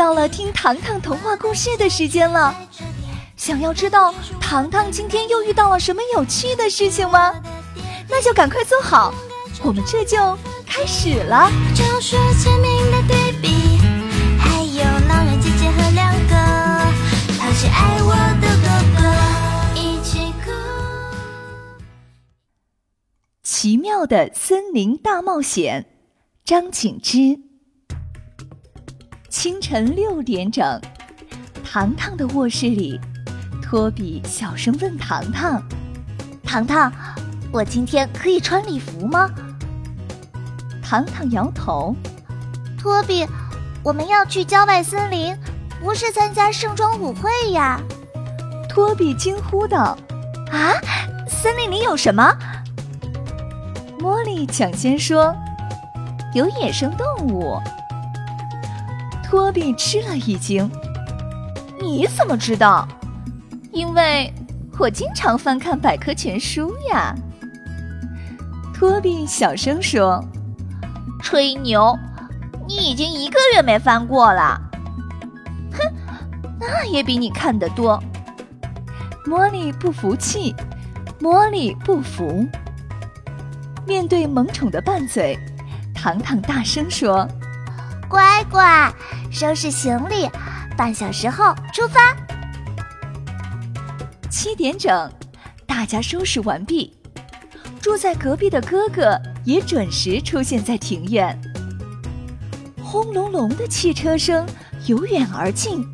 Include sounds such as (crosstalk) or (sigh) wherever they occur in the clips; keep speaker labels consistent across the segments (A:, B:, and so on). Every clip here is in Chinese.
A: 到了听糖糖童话故事的时间了。想要知道糖糖今天又遇到了什么有趣的事情吗？那就赶快坐好，我们这就开始了。就是签名的对比，还有狼人姐姐和两个淘气爱我的哥哥一起哭。奇妙的森林大冒险，张景之。清晨六点整，糖糖的卧室里，托比小声问糖糖：“
B: 糖糖，我今天可以穿礼服吗？”
A: 糖糖摇头：“
B: 托比，我们要去郊外森林，不是参加盛装舞会呀！”
A: 托比惊呼道：“啊，森林里有什么？”茉莉抢先说：“有野生动物。”托比吃了一惊：“你怎么知道？因为我经常翻看百科全书呀。”托比小声说：“
B: 吹牛！你已经一个月没翻过了。”
A: 哼，那也比你看得多。茉莉不服气，茉莉不服。面对萌宠的拌嘴，糖糖大声说。
B: 乖乖，收拾行李，半小时后出发。
A: 七点整，大家收拾完毕。住在隔壁的哥哥也准时出现在庭院。轰隆隆的汽车声由远而近，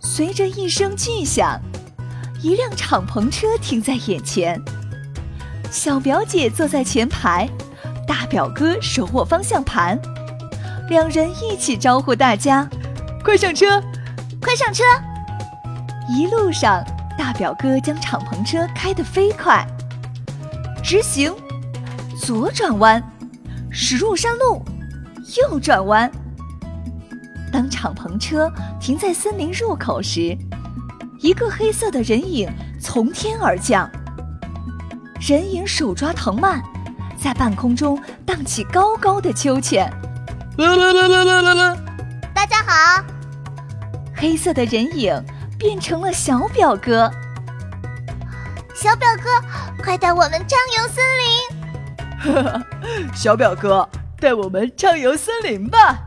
A: 随着一声巨响，一辆敞篷车停在眼前。小表姐坐在前排，大表哥手握方向盘。两人一起招呼大家：“快上车，
B: 快上车！”
A: 一路上，大表哥将敞篷车开得飞快。直行，左转弯，驶入山路，右转弯。当敞篷车停在森林入口时，一个黑色的人影从天而降。人影手抓藤蔓，在半空中荡起高高的秋千。
C: 啦啦啦啦啦啦啦！
B: 大家好，
A: 黑色的人影变成了小表哥。
B: 小表哥，快带我们畅游森林！
C: 哈哈，小表哥，带我们畅游森林吧！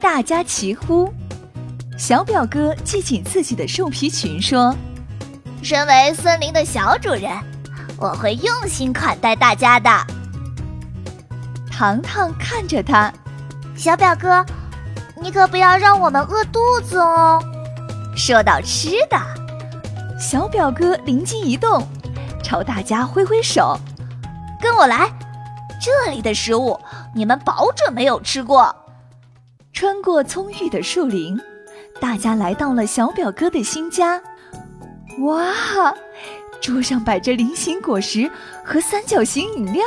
A: 大家齐呼。小表哥系紧自己的兽皮裙，说：“
B: 身为森林的小主人，我会用心款待大家的。”
A: 糖糖看着他。
B: 小表哥，你可不要让我们饿肚子哦！
A: 说到吃的，小表哥灵机一动，朝大家挥挥手：“
B: 跟我来，这里的食物你们保准没有吃过。”
A: 穿过葱郁的树林，大家来到了小表哥的新家。哇，桌上摆着菱形果实和三角形饮料。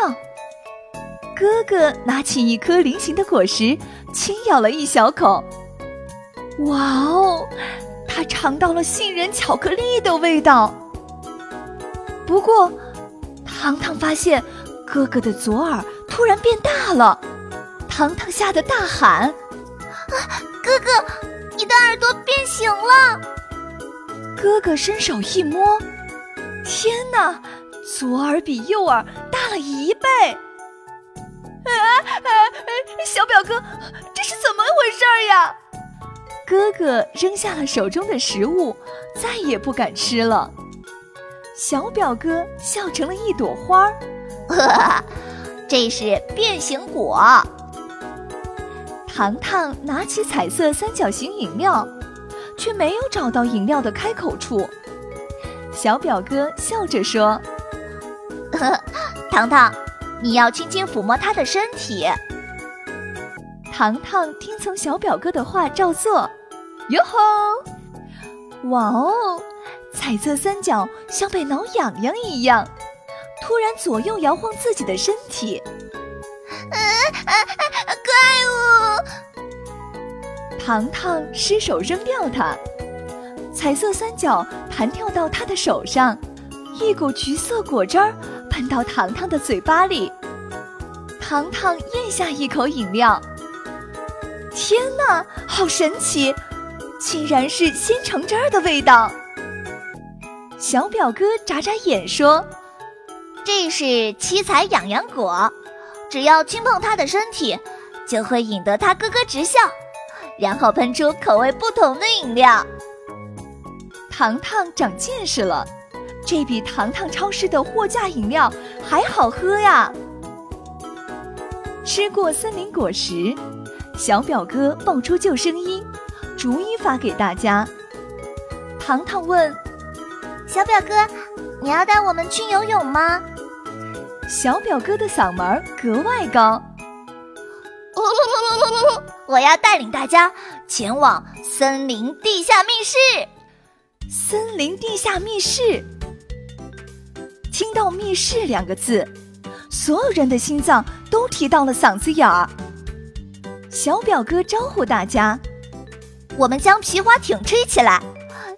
A: 哥哥拿起一颗菱形的果实，轻咬了一小口。哇哦，他尝到了杏仁巧克力的味道。不过，糖糖发现哥哥的左耳突然变大了，糖糖吓得大喊：“
B: 啊，哥哥，你的耳朵变形了！”
A: 哥哥伸手一摸，天哪，左耳比右耳大了一倍。哎哎哎！小表哥，这是怎么回事呀？哥哥扔下了手中的食物，再也不敢吃了。小表哥笑成了一朵花儿，
B: 呵呵，这是变形果。
A: 糖糖拿起彩色三角形饮料，却没有找到饮料的开口处。小表哥笑着说：“
B: 呵，(laughs) 糖糖。”你要轻轻抚摸他的身体。
A: 糖糖听从小表哥的话照做。哟吼！哇哦！彩色三角像被挠痒痒一样，突然左右摇晃自己的身体。
B: 啊啊啊！怪
A: 物！糖糖失手扔掉它，彩色三角弹跳到他的手上，一股橘色果汁儿。喷到糖糖的嘴巴里，糖糖咽下一口饮料。天哪，好神奇！竟然是鲜橙汁儿的味道。小表哥眨眨眼说：“
B: 这是七彩痒痒果，只要轻碰它的身体，就会引得它咯咯直笑，然后喷出口味不同的饮料。”
A: 糖糖长见识了，这比糖糖超市的货架饮料还好喝呀！吃过森林果实，小表哥蹦出救生衣。逐一发给大家。糖糖问：“
B: 小表哥，你要带我们去游泳吗？”
A: 小表哥的嗓门格外高：“ (laughs)
B: 我要带领大家前往森林地下密室。”
A: 森林地下密室。听到“密室”两个字，所有人的心脏都提到了嗓子眼儿。小表哥招呼大家。
B: 我们将皮划艇吹起来，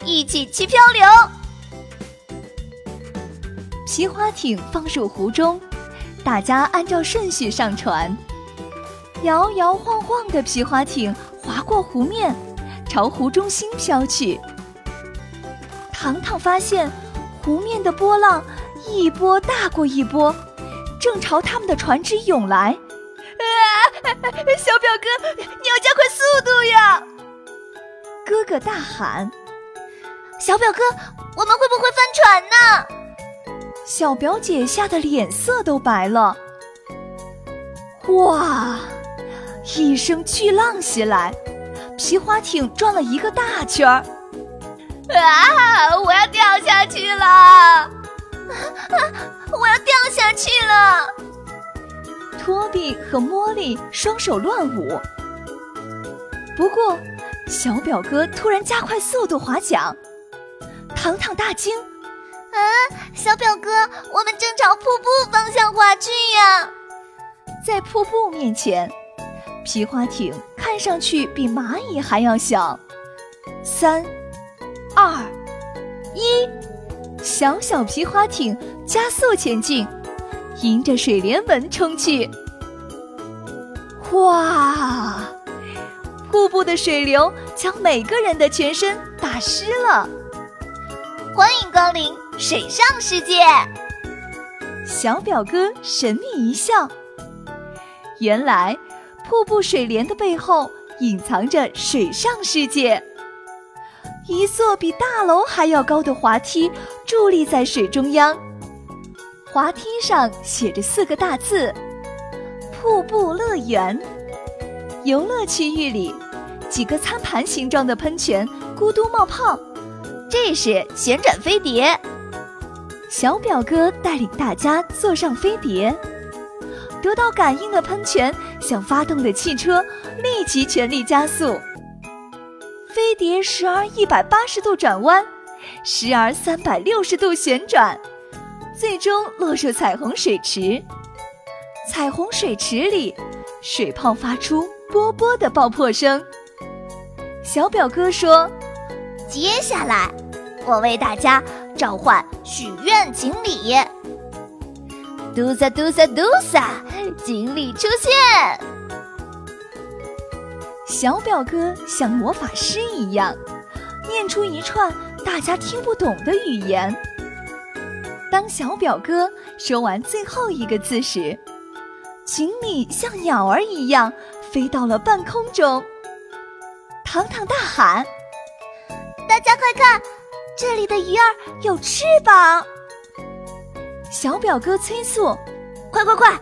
B: 一起去漂流。
A: 皮划艇放入湖中，大家按照顺序上船。摇摇晃晃的皮划艇划过湖面，朝湖中心飘去。糖糖发现，湖面的波浪一波大过一波，正朝他们的船只涌来。
C: 啊！小表哥，你要加快速度呀！
A: 哥哥大喊：“
B: 小表哥，我们会不会翻船呢？”
A: 小表姐吓得脸色都白了。哇！一声巨浪袭来，皮划艇转了一个大圈儿。
C: 啊！我要掉下去了！啊！(laughs)
B: 我要掉下去了！
A: 托比和茉莉双手乱舞。不过。小表哥突然加快速度划桨，糖糖大惊：“
B: 啊，小表哥，我们正朝瀑布方向划去呀！”
A: 在瀑布面前，皮划艇看上去比蚂蚁还要小。三、二、一，小小皮划艇加速前进，迎着水帘门冲去。哇！瀑布的水流将每个人的全身打湿了。
B: 欢迎光临水上世界！
A: 小表哥神秘一笑。原来，瀑布水帘的背后隐藏着水上世界。一座比大楼还要高的滑梯伫立在水中央，滑梯上写着四个大字：“瀑布乐园”。游乐区域里，几个餐盘形状的喷泉咕嘟冒泡，
B: 这是旋转飞碟。
A: 小表哥带领大家坐上飞碟，得到感应的喷泉像发动的汽车，立即全力加速。飞碟时而一百八十度转弯，时而三百六十度旋转，最终落入彩虹水池。彩虹水池里，水泡发出。波波的爆破声。小表哥说：“
B: 接下来，我为大家召唤许愿锦鲤。嘟撒嘟撒嘟撒，锦鲤出现。”
A: 小表哥像魔法师一样，念出一串大家听不懂的语言。当小表哥说完最后一个字时，锦鲤像鸟儿一样。飞到了半空中，糖糖大喊：“
B: 大家快看，这里的鱼儿有翅膀！”
A: 小表哥催促：“
B: 快快快，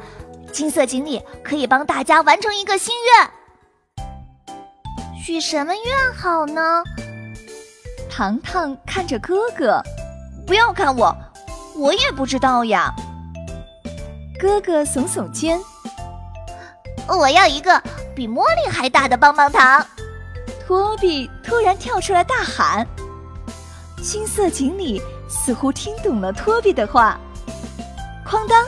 B: 金色锦鲤可以帮大家完成一个心愿。许什么愿好呢？”
A: 糖糖看着哥哥：“
B: 不要看我，我也不知道呀。”
A: 哥哥耸耸肩。
B: 我要一个比茉莉还大的棒棒糖！
A: 托比突然跳出来大喊：“金色锦鲤似乎听懂了托比的话，哐当！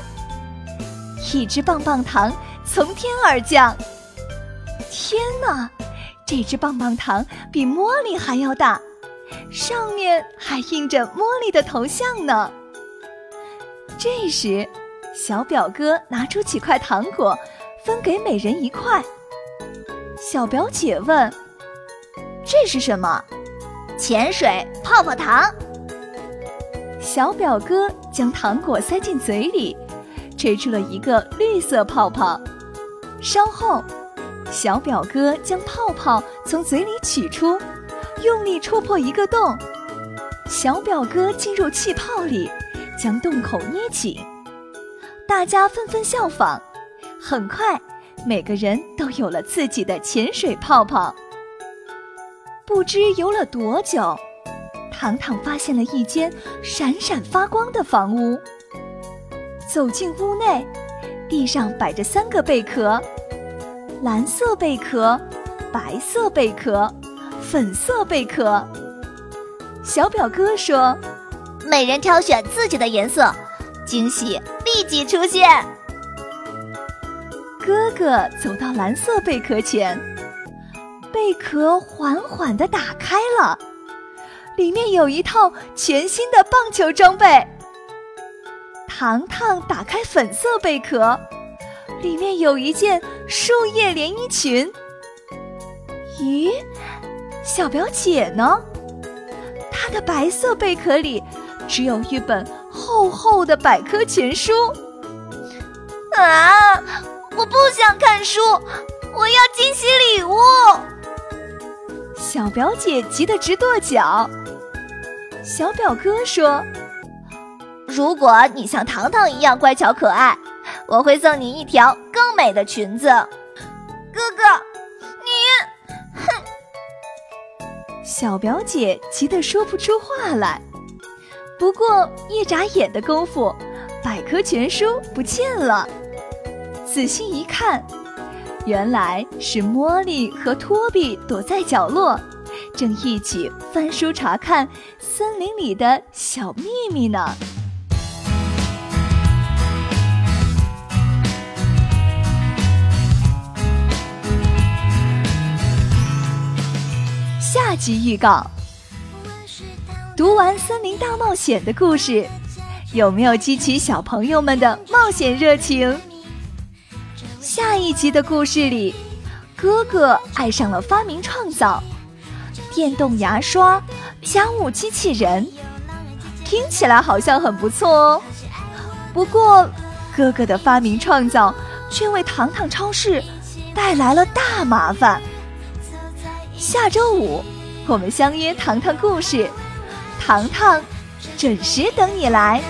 A: 一只棒棒糖从天而降。天哪，这只棒棒糖比茉莉还要大，上面还印着茉莉的头像呢！”这时，小表哥拿出几块糖果。分给每人一块，小表姐问：“这是什么？”
B: 潜水泡泡糖。
A: 小表哥将糖果塞进嘴里，吹出了一个绿色泡泡。稍后，小表哥将泡泡从嘴里取出，用力戳破一个洞。小表哥进入气泡里，将洞口捏紧。大家纷纷效仿，很快，每个人都有了自己的潜水泡泡。不知游了多久，糖糖发现了一间闪闪发光的房屋。走进屋内，地上摆着三个贝壳：蓝色贝壳、白色贝壳、粉色贝壳。小表哥说：“
B: 每人挑选自己的颜色，惊喜立即出现。”
A: 哥哥走到蓝色贝壳前。贝壳缓缓地打开了，里面有一套全新的棒球装备。糖糖打开粉色贝壳，里面有一件树叶连衣裙。咦，小表姐呢？她的白色贝壳里只有一本厚厚的百科全书。
B: 啊，我不想看书，我要惊喜礼物。
A: 小表姐急得直跺脚。小表哥说：“
B: 如果你像糖糖一样乖巧可爱，我会送你一条更美的裙子。”哥哥，你，哼！
A: 小表姐急得说不出话来。不过一眨眼的功夫，百科全书不见了。仔细一看。原来是茉莉和托比躲在角落，正一起翻书查看森林里的小秘密呢。集预告：读完《森林大冒险》的故事，有没有激起小朋友们的冒险热情？下一集的故事里，哥哥爱上了发明创造电动牙刷、家务机器人，听起来好像很不错哦。不过，哥哥的发明创造却为糖糖超市带来了大麻烦。下周五，我们相约糖糖故事，糖糖准时等你来。